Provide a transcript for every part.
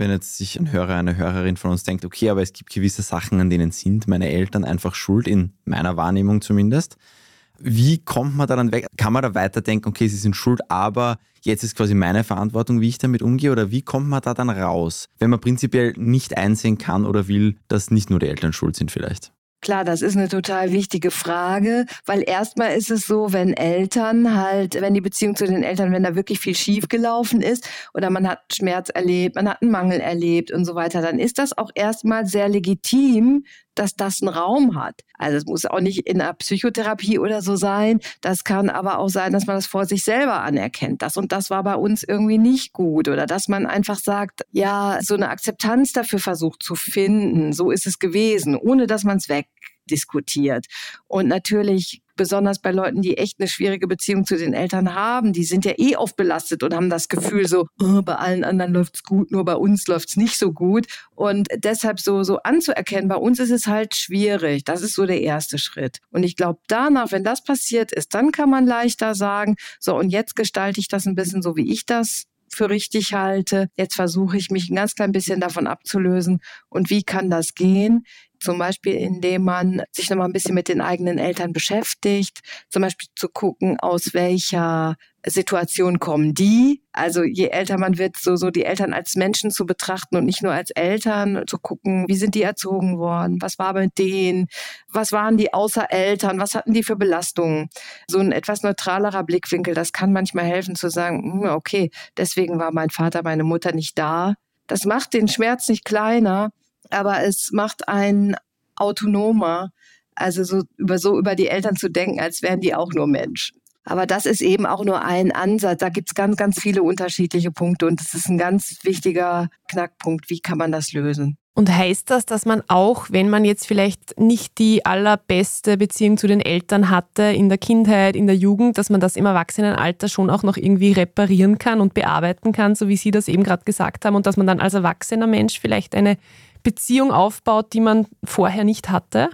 wenn jetzt sich ein Hörer, eine Hörerin von uns denkt, okay, aber es gibt gewisse Sachen, an denen sind meine Eltern einfach schuld, in meiner Wahrnehmung zumindest. Wie kommt man da dann weg? Kann man da weiterdenken, okay, sie sind schuld, aber jetzt ist quasi meine Verantwortung, wie ich damit umgehe? Oder wie kommt man da dann raus, wenn man prinzipiell nicht einsehen kann oder will, dass nicht nur die Eltern schuld sind vielleicht? Klar, das ist eine total wichtige Frage, weil erstmal ist es so, wenn Eltern halt, wenn die Beziehung zu den Eltern, wenn da wirklich viel schief gelaufen ist oder man hat Schmerz erlebt, man hat einen Mangel erlebt und so weiter, dann ist das auch erstmal sehr legitim, dass das einen Raum hat. Also es muss auch nicht in einer Psychotherapie oder so sein. Das kann aber auch sein, dass man das vor sich selber anerkennt. Das und das war bei uns irgendwie nicht gut oder dass man einfach sagt, ja, so eine Akzeptanz dafür versucht zu finden. So ist es gewesen, ohne dass man es wegdiskutiert. Und natürlich besonders bei Leuten, die echt eine schwierige Beziehung zu den Eltern haben, die sind ja eh oft belastet und haben das Gefühl so, oh, bei allen anderen läuft's gut, nur bei uns läuft's nicht so gut. Und deshalb so, so anzuerkennen, bei uns ist es halt schwierig. Das ist so der erste Schritt. Und ich glaube, danach, wenn das passiert ist, dann kann man leichter sagen, so, und jetzt gestalte ich das ein bisschen so, wie ich das für richtig halte. Jetzt versuche ich mich ein ganz klein bisschen davon abzulösen. Und wie kann das gehen? Zum Beispiel, indem man sich nochmal ein bisschen mit den eigenen Eltern beschäftigt, zum Beispiel zu gucken, aus welcher Situation kommen die. Also je älter man wird, so, so die Eltern als Menschen zu betrachten und nicht nur als Eltern, zu gucken, wie sind die erzogen worden, was war mit denen, was waren die außer Eltern, was hatten die für Belastungen. So ein etwas neutralerer Blickwinkel, das kann manchmal helfen zu sagen, hm, okay, deswegen war mein Vater, meine Mutter nicht da. Das macht den Schmerz nicht kleiner, aber es macht einen autonomer, also so über, so über die Eltern zu denken, als wären die auch nur Mensch. Aber das ist eben auch nur ein Ansatz. Da gibt es ganz, ganz viele unterschiedliche Punkte und das ist ein ganz wichtiger Knackpunkt. Wie kann man das lösen? Und heißt das, dass man auch, wenn man jetzt vielleicht nicht die allerbeste Beziehung zu den Eltern hatte in der Kindheit, in der Jugend, dass man das im Erwachsenenalter schon auch noch irgendwie reparieren kann und bearbeiten kann, so wie Sie das eben gerade gesagt haben, und dass man dann als erwachsener Mensch vielleicht eine Beziehung aufbaut, die man vorher nicht hatte?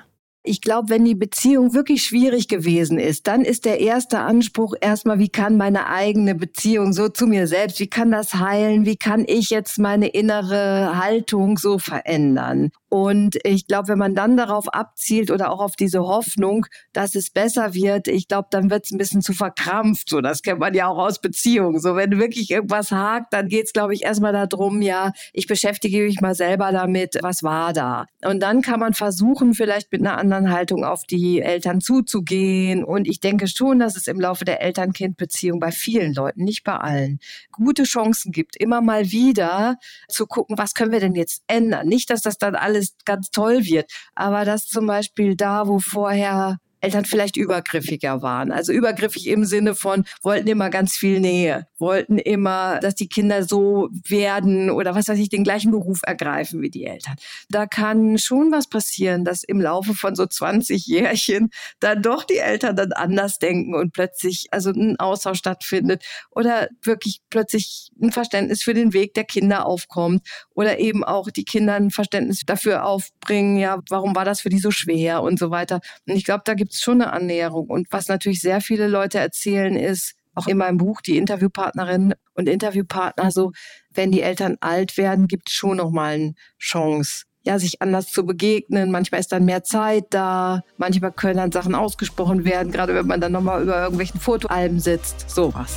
Ich glaube, wenn die Beziehung wirklich schwierig gewesen ist, dann ist der erste Anspruch erstmal, wie kann meine eigene Beziehung so zu mir selbst, wie kann das heilen, wie kann ich jetzt meine innere Haltung so verändern? Und ich glaube, wenn man dann darauf abzielt oder auch auf diese Hoffnung, dass es besser wird, ich glaube, dann wird es ein bisschen zu verkrampft. So, das kennt man ja auch aus Beziehungen. So, wenn wirklich irgendwas hakt, dann geht es, glaube ich, erstmal darum, ja, ich beschäftige mich mal selber damit, was war da. Und dann kann man versuchen, vielleicht mit einer anderen Haltung auf die Eltern zuzugehen. Und ich denke schon, dass es im Laufe der Eltern-Kind-Beziehung bei vielen Leuten, nicht bei allen, gute Chancen gibt, immer mal wieder zu gucken, was können wir denn jetzt ändern? Nicht, dass das dann alles alles ganz toll wird. Aber dass zum Beispiel da, wo vorher Eltern vielleicht übergriffiger waren. Also übergriffig im Sinne von, wollten immer ganz viel Nähe, wollten immer, dass die Kinder so werden oder was weiß ich, den gleichen Beruf ergreifen wie die Eltern. Da kann schon was passieren, dass im Laufe von so 20 Jährchen dann doch die Eltern dann anders denken und plötzlich also ein Austausch stattfindet oder wirklich plötzlich ein Verständnis für den Weg der Kinder aufkommt oder eben auch die Kinder ein Verständnis dafür aufbringen, ja, warum war das für die so schwer und so weiter. Und ich glaube, da gibt es schon eine Annäherung. Und was natürlich sehr viele Leute erzählen, ist, auch in meinem Buch, die Interviewpartnerinnen und Interviewpartner, so, wenn die Eltern alt werden, gibt es schon nochmal eine Chance, ja, sich anders zu begegnen. Manchmal ist dann mehr Zeit da. Manchmal können dann Sachen ausgesprochen werden, gerade wenn man dann nochmal über irgendwelchen Fotoalben sitzt. Sowas.